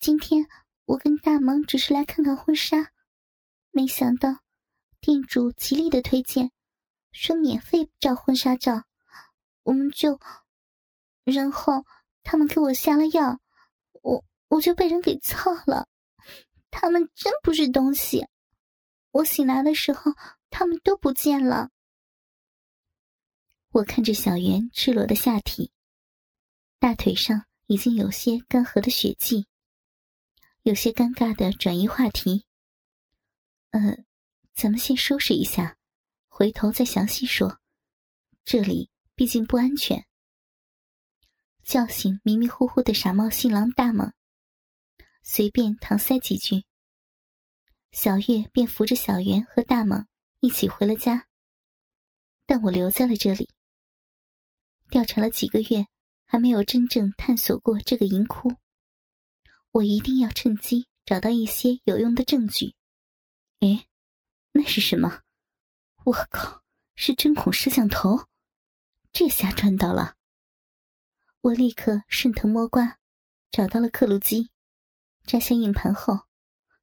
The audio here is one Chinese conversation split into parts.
今天我跟大萌只是来看看婚纱，没想到店主极力的推荐，说免费照婚纱照，我们就……然后他们给我下了药，我我就被人给操了。他们真不是东西，我醒来的时候，他们都不见了。我看着小圆赤裸的下体，大腿上已经有些干涸的血迹，有些尴尬的转移话题。呃，咱们先收拾一下，回头再详细说。这里毕竟不安全。叫醒迷迷糊糊的傻帽新郎大猛，随便搪塞几句，小月便扶着小圆和大猛一起回了家，但我留在了这里。调查了几个月，还没有真正探索过这个银窟。我一定要趁机找到一些有用的证据。哎，那是什么？我靠，是针孔摄像头！这下赚到了。我立刻顺藤摸瓜，找到了刻录机，摘下硬盘后，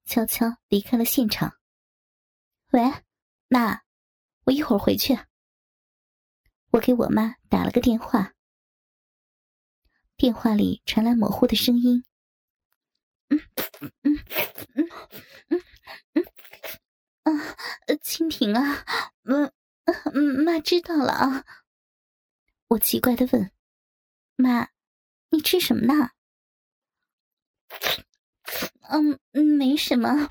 悄悄离开了现场。喂，妈，我一会儿回去。我给我妈打了个电话，电话里传来模糊的声音：“嗯嗯嗯嗯嗯啊，蜻蜓啊，嗯，妈知道了啊。”我奇怪的问：“妈，你吃什么呢？”“嗯，没什么，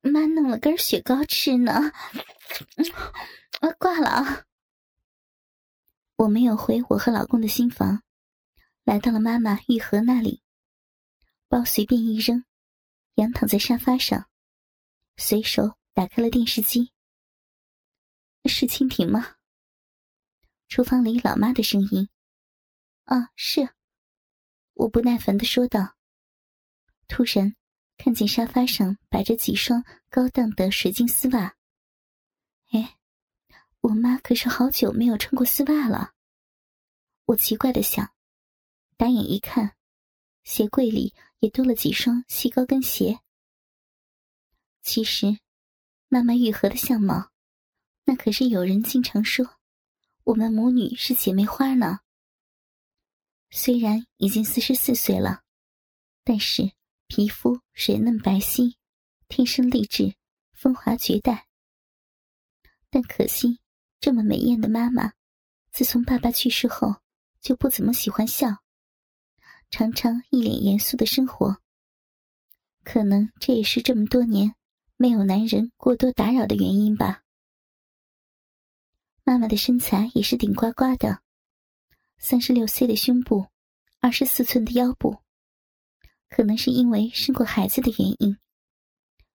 妈弄了根雪糕吃呢。”“我挂了啊。”我没有回我和老公的新房，来到了妈妈玉盒那里，包随便一扔，仰躺在沙发上，随手打开了电视机。是蜻蜓吗？厨房里老妈的声音。啊，是。我不耐烦的说道。突然看见沙发上摆着几双高档的水晶丝袜。哎。我妈可是好久没有穿过丝袜了，我奇怪的想，打眼一看，鞋柜里也多了几双细高跟鞋。其实，妈妈玉和的相貌，那可是有人经常说，我们母女是姐妹花呢。虽然已经四十四岁了，但是皮肤水嫩白皙，天生丽质，风华绝代。但可惜。这么美艳的妈妈，自从爸爸去世后，就不怎么喜欢笑，常常一脸严肃的生活。可能这也是这么多年没有男人过多打扰的原因吧。妈妈的身材也是顶呱呱的，三十六 C 的胸部，二十四寸的腰部，可能是因为生过孩子的原因，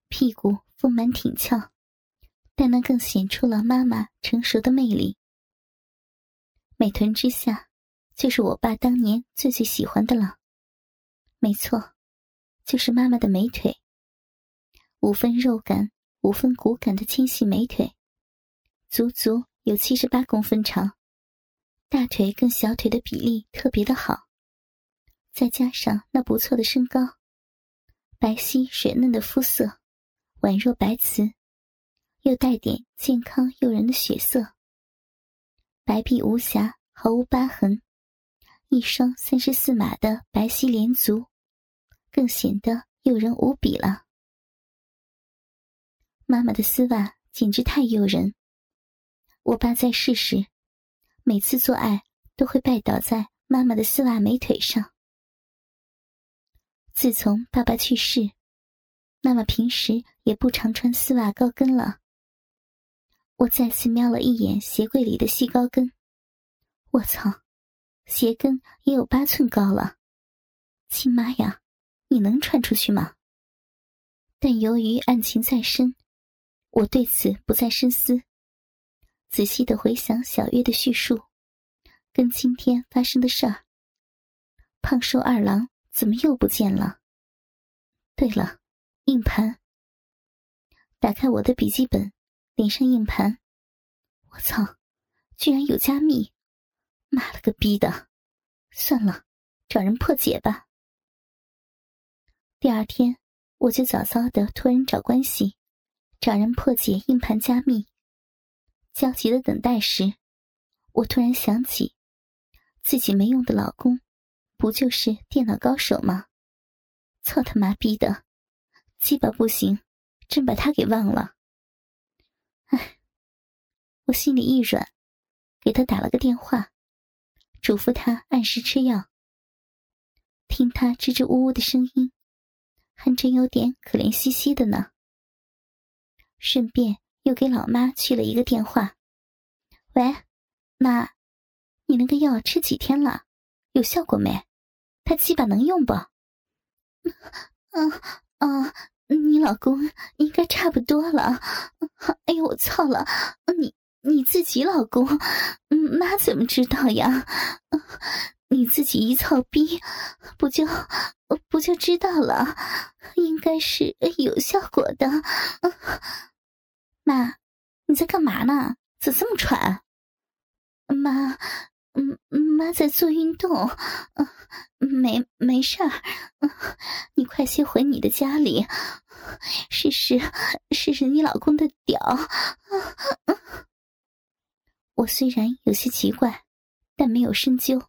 屁股丰满挺翘。但那更显出了妈妈成熟的魅力。美臀之下，就是我爸当年最最喜欢的了。没错，就是妈妈的美腿，五分肉感、五分骨感的纤细美腿，足足有七十八公分长，大腿跟小腿的比例特别的好，再加上那不错的身高，白皙水嫩的肤色，宛若白瓷。又带点健康诱人的血色，白璧无瑕，毫无疤痕，一双三十四码的白皙连足，更显得诱人无比了。妈妈的丝袜简直太诱人。我爸在世时，每次做爱都会拜倒在妈妈的丝袜美腿上。自从爸爸去世，妈妈平时也不常穿丝袜高跟了。我再次瞄了一眼鞋柜里的细高跟，我操，鞋跟也有八寸高了！亲妈呀，你能穿出去吗？但由于案情在身，我对此不再深思，仔细的回想小月的叙述，跟今天发生的事儿。胖瘦二郎怎么又不见了？对了，硬盘。打开我的笔记本。连上硬盘，我操，居然有加密！妈了个逼的！算了，找人破解吧。第二天，我就早早的托人找关系，找人破解硬盘加密。焦急的等待时，我突然想起，自己没用的老公，不就是电脑高手吗？操他妈逼的，鸡巴不行，真把他给忘了。唉，我心里一软，给他打了个电话，嘱咐他按时吃药。听他支支吾吾的声音。还真有点可怜兮兮的呢。顺便又给老妈去了一个电话：“喂，妈，你那个药吃几天了？有效果没？他鸡巴能用不？”“ 嗯，啊，你老公应该差不多了。”“哎呦，我操了！你你自己老公，妈怎么知道呀？” 你自己一操逼，不就不就知道了？应该是有效果的。妈，你在干嘛呢？怎么这么喘？妈，嗯，妈在做运动。嗯没没事儿。嗯你快些回你的家里，试试试试你老公的屌。嗯我虽然有些奇怪，但没有深究。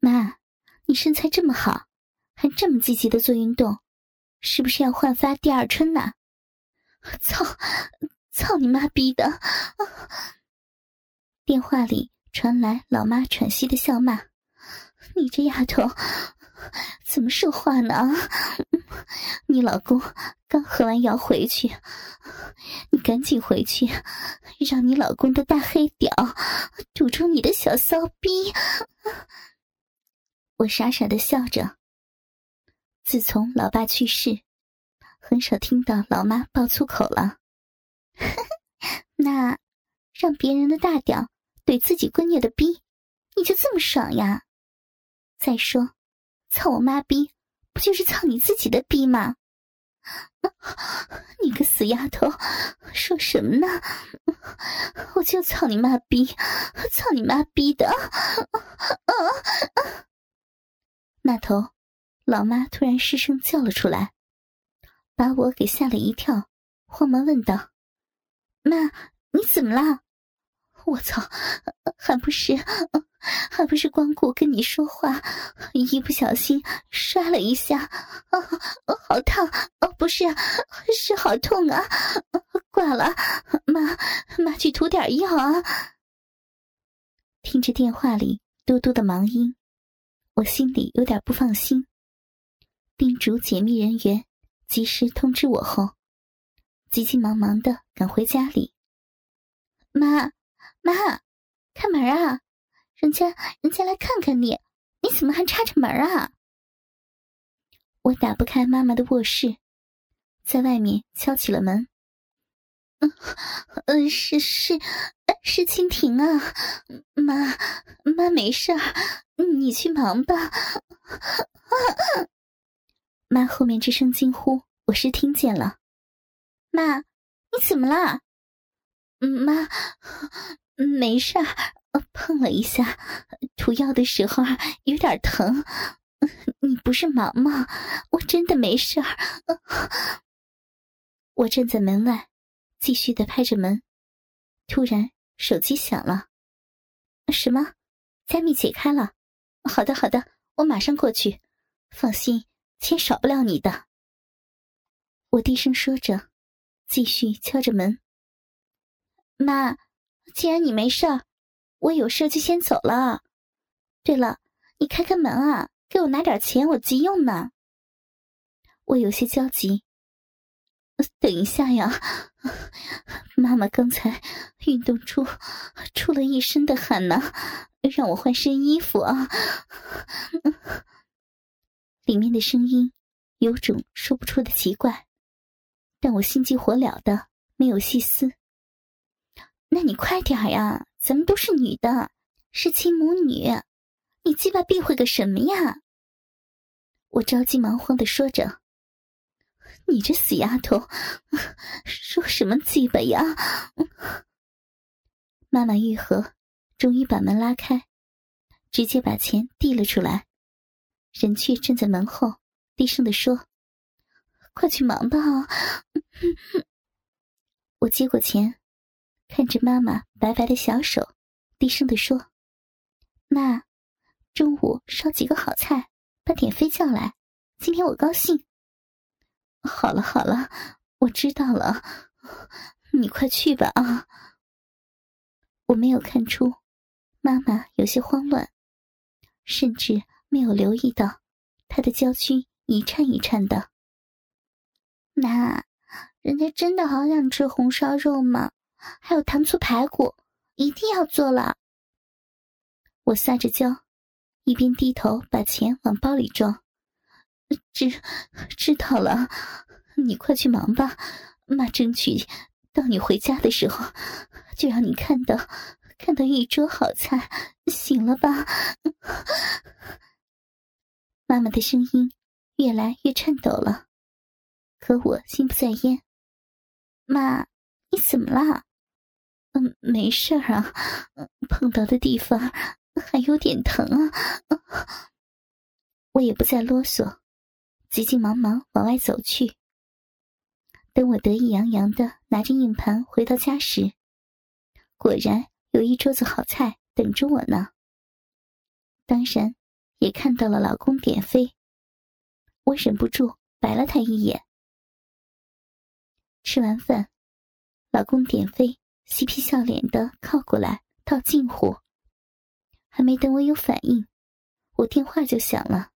妈，你身材这么好，还这么积极的做运动，是不是要焕发第二春呢？操！操你妈逼的！电话里传来老妈喘息的笑骂：“你这丫头，怎么说话呢？你老公刚喝完药回去，你赶紧回去，让你老公的大黑屌堵住你的小骚逼！”我傻傻的笑着。自从老爸去世，很少听到老妈爆粗口了。那让别人的大屌怼自己闺女的逼，你就这么爽呀？再说，操我妈逼，不就是操你自己的逼吗？你个死丫头，说什么呢？我就操你妈逼，操你妈逼的！啊那头，老妈突然失声叫了出来，把我给吓了一跳，慌忙问道：“妈，你怎么了？”我操，还不是，还不是光顾跟你说话，一不小心摔了一下，啊，好烫！哦，不是，是好痛啊！挂了，妈，妈去涂点药啊！听着电话里嘟嘟的忙音。我心里有点不放心，叮嘱解密人员及时通知我后，急急忙忙的赶回家里。妈，妈，开门啊！人家人家来看看你，你怎么还插着门啊？我打不开妈妈的卧室，在外面敲起了门。嗯，嗯，是是。是蜻蜓啊，妈妈没事儿，你去忙吧。妈后面这声惊呼，我是听见了。妈，你怎么了？妈，没事儿，碰了一下，涂药的时候有点疼。你不是忙吗？我真的没事儿。我站在门外，继续的拍着门，突然。手机响了，什么？加密解开了。好的，好的，我马上过去。放心，钱少不了你的。我低声说着，继续敲着门。妈，既然你没事儿，我有事就先走了。对了，你开开门啊，给我拿点钱，我急用呢。我有些焦急。等一下呀，妈妈刚才运动出出了一身的汗呢，让我换身衣服啊。里面的声音有种说不出的奇怪，但我心急火燎的没有细思。那你快点呀，咱们都是女的，是亲母女，你鸡巴避讳个什么呀？我着急忙慌的说着。你这死丫头，说什么鸡巴呀？妈妈愈合，终于把门拉开，直接把钱递了出来，人却站在门后，低声的说：“快去忙吧。我接过钱，看着妈妈白白的小手，低声的说：“妈，中午烧几个好菜，把典妃叫来。今天我高兴。”好了好了，我知道了，你快去吧啊！我没有看出妈妈有些慌乱，甚至没有留意到她的娇躯一颤一颤的。妈，人家真的好想吃红烧肉吗？还有糖醋排骨，一定要做了。我撒着娇，一边低头把钱往包里装。知知道了，你快去忙吧。妈争取到你回家的时候，就让你看到看到一桌好菜，行了吧？妈妈的声音越来越颤抖了，可我心不在焉。妈，你怎么了？嗯，没事儿啊，碰到的地方还有点疼啊。我也不再啰嗦。急急忙忙往外走去。等我得意洋洋的拿着硬盘回到家时，果然有一桌子好菜等着我呢。当然，也看到了老公点飞，我忍不住白了他一眼。吃完饭，老公点飞嬉皮笑脸的靠过来套近乎，还没等我有反应，我电话就响了。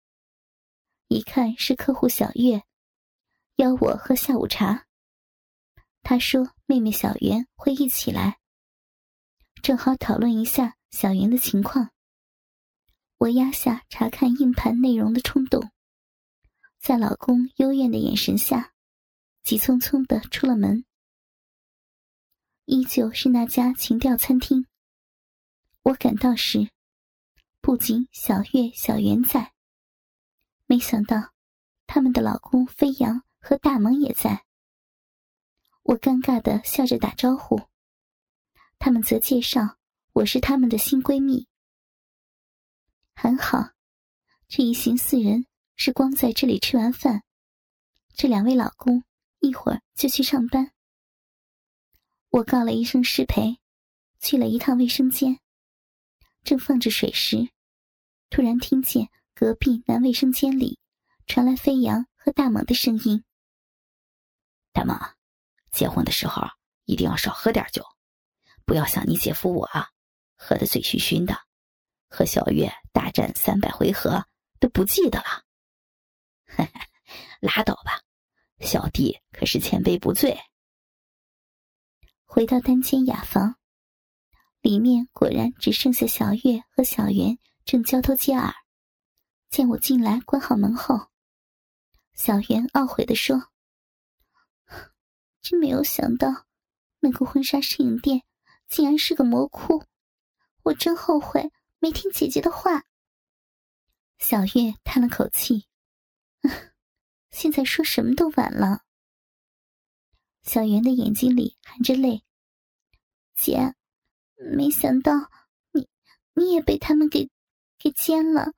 一看是客户小月，邀我喝下午茶。他说妹妹小袁会一起来，正好讨论一下小袁的情况。我压下查看硬盘内容的冲动，在老公幽怨的眼神下，急匆匆的出了门。依旧是那家情调餐厅。我赶到时，不仅小月、小圆在。没想到，他们的老公飞扬和大萌也在。我尴尬的笑着打招呼，他们则介绍我是他们的新闺蜜。很好，这一行四人是光在这里吃完饭，这两位老公一会儿就去上班。我告了一声失陪，去了一趟卫生间，正放着水时，突然听见。隔壁男卫生间里传来飞扬和大猛的声音：“大猛，结婚的时候一定要少喝点酒，不要像你姐夫我啊，喝得醉醺醺的，和小月大战三百回合都不记得了。”“拉倒吧，小弟可是千杯不醉。”回到单间雅房，里面果然只剩下小月和小圆正交头接耳。见我进来，关好门后，小圆懊悔的说：“真没有想到，那个婚纱摄影店竟然是个魔窟，我真后悔没听姐姐的话。”小月叹了口气：“ 现在说什么都晚了。”小圆的眼睛里含着泪：“姐，没想到你你也被他们给给奸了。”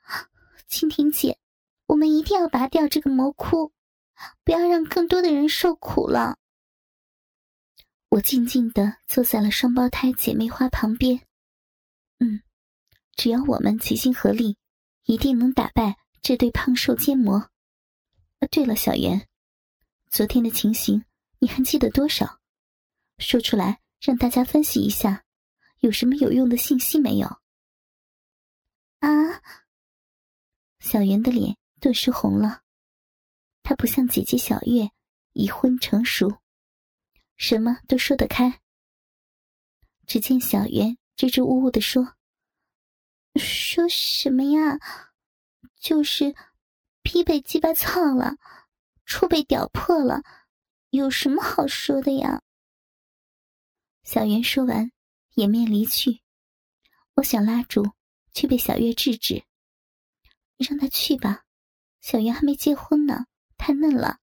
蜻蜓姐，我们一定要拔掉这个魔窟，不要让更多的人受苦了。我静静的坐在了双胞胎姐妹花旁边。嗯，只要我们齐心合力，一定能打败这对胖瘦奸魔。啊，对了，小圆，昨天的情形你还记得多少？说出来让大家分析一下，有什么有用的信息没有？啊？小圆的脸顿时红了，她不像姐姐小月已婚成熟，什么都说得开。只见小圆支支吾吾的说：“说什么呀？就是屁被鸡巴操了，处被屌破了，有什么好说的呀？”小袁说完，掩面离去。我想拉住，却被小月制止。让他去吧，小袁还没结婚呢，太嫩了。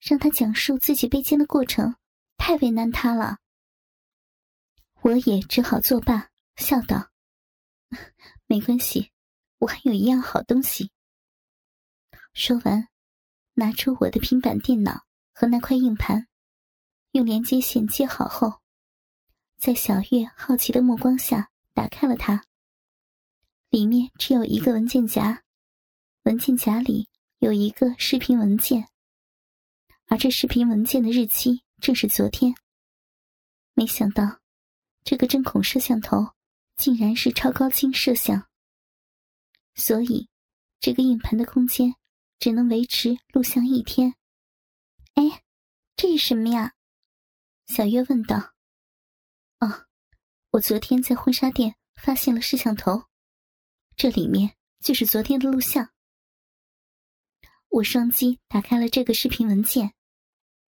让他讲述自己被奸的过程，太为难他了。我也只好作罢，笑道：“ 没关系，我还有一样好东西。”说完，拿出我的平板电脑和那块硬盘，用连接线接好后，在小月好奇的目光下打开了它。里面只有一个文件夹，文件夹里有一个视频文件，而这视频文件的日期正是昨天。没想到，这个针孔摄像头竟然是超高清摄像，所以这个硬盘的空间只能维持录像一天。哎，这是什么呀？小月问道。哦，我昨天在婚纱店发现了摄像头。这里面就是昨天的录像。我双击打开了这个视频文件，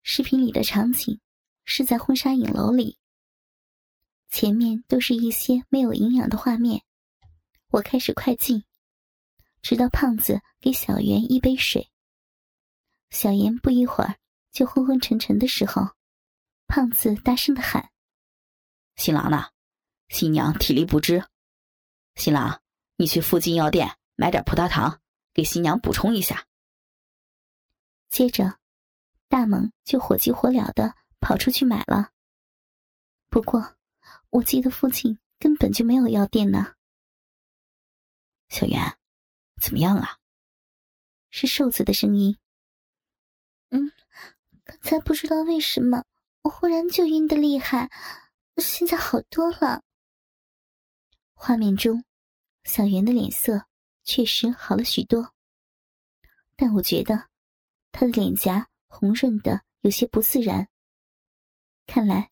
视频里的场景是在婚纱影楼里。前面都是一些没有营养的画面。我开始快进，直到胖子给小圆一杯水。小妍不一会儿就昏昏沉沉的时候，胖子大声的喊：“新郎呢？新娘体力不支，新郎。”你去附近药店买点葡萄糖，给新娘补充一下。接着，大猛就火急火燎的跑出去买了。不过，我记得附近根本就没有药店呢。小袁，怎么样啊？是瘦子的声音。但，不知道为什么我忽然就晕的厉害，现在好多了。画面中。小圆的脸色确实好了许多，但我觉得她的脸颊红润的有些不自然。看来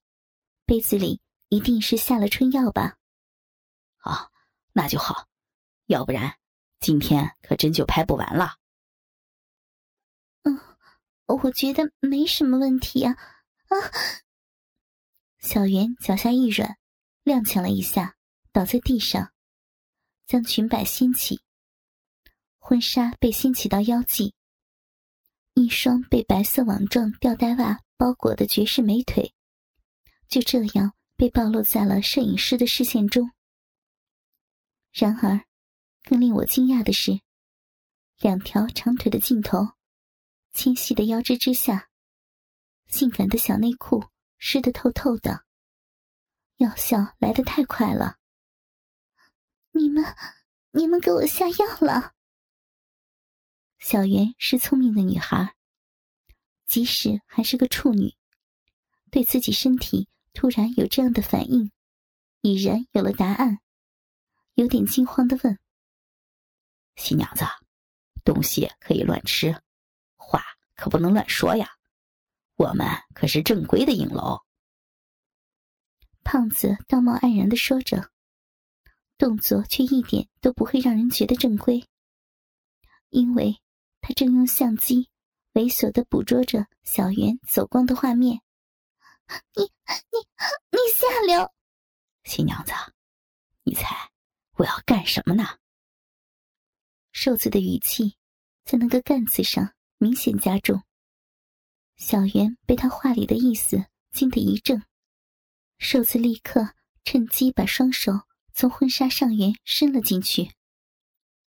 杯子里一定是下了春药吧？哦，那就好，要不然今天可真就拍不完了。我觉得没什么问题啊。啊！小圆脚下一软，踉跄了一下，倒在地上。将裙摆掀起，婚纱被掀起到腰际，一双被白色网状吊带袜包裹的绝世美腿，就这样被暴露在了摄影师的视线中。然而，更令我惊讶的是，两条长腿的镜头，纤细的腰肢之下，性感的小内裤湿得透透的，药效来得太快了。你们，你们给我下药了。小圆是聪明的女孩，即使还是个处女，对自己身体突然有这样的反应，已然有了答案，有点惊慌的问：“新娘子，东西可以乱吃，可不能乱说呀。我们可是正规的影楼。”胖子道貌岸然的说着。动作却一点都不会让人觉得正规，因为他正用相机猥琐的捕捉着小圆走光的画面。你你你下流！新娘子，你猜我要干什么呢？瘦子的语气在那个“干”字上明显加重。小圆被他话里的意思惊得一怔，瘦子立刻趁机把双手。从婚纱上缘伸了进去，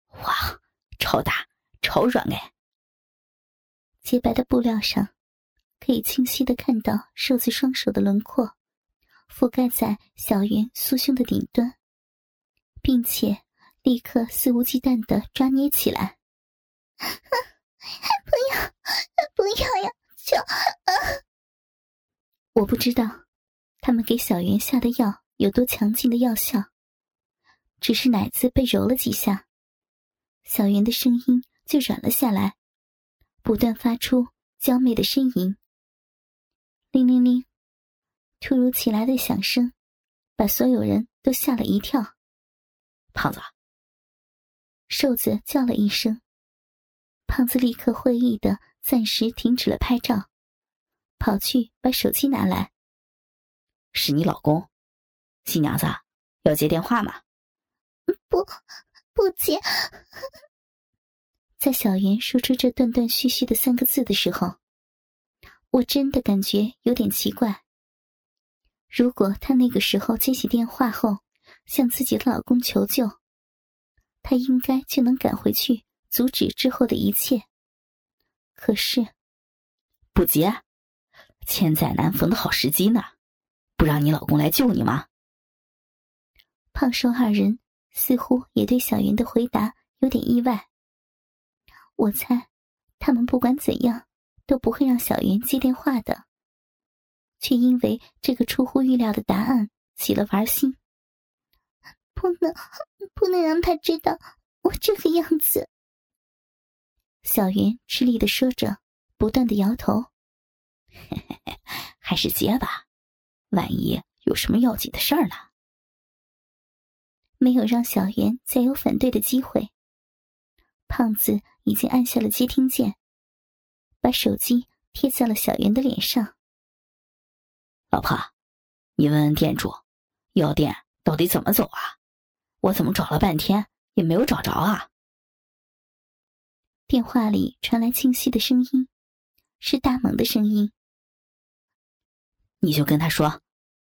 哇，超大、超软哎！洁白的布料上，可以清晰的看到瘦子双手的轮廓，覆盖在小圆酥胸的顶端，并且立刻肆无忌惮的抓捏起来。不要，不要呀！求……我不知道他们给小圆下的药有多强劲的药效。只是奶子被揉了几下，小圆的声音就软了下来，不断发出娇媚的呻吟。铃铃铃！突如其来的响声，把所有人都吓了一跳。胖子，瘦子叫了一声，胖子立刻会意的暂时停止了拍照，跑去把手机拿来。是你老公，新娘子要接电话吗？不，不接。在小圆说出这断断续续的三个字的时候，我真的感觉有点奇怪。如果她那个时候接起电话后，向自己的老公求救，她应该就能赶回去阻止之后的一切。可是不接，千载难逢的好时机呢，不让你老公来救你吗？胖瘦二人似乎也对小云的回答有点意外。我猜，他们不管怎样都不会让小云接电话的，却因为这个出乎预料的答案起了玩心。不能，不能让他知道我这个样子。小云吃力的说着，不断的摇头。还是接吧，万一有什么要紧的事儿呢？没有让小云再有反对的机会。胖子已经按下了接听键，把手机贴在了小云的脸上。老婆，你问问店主，药店到底怎么走啊？我怎么找了半天也没有找着啊？电话里传来清晰的声音，是大萌的声音。你就跟他说，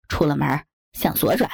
出了门向左转。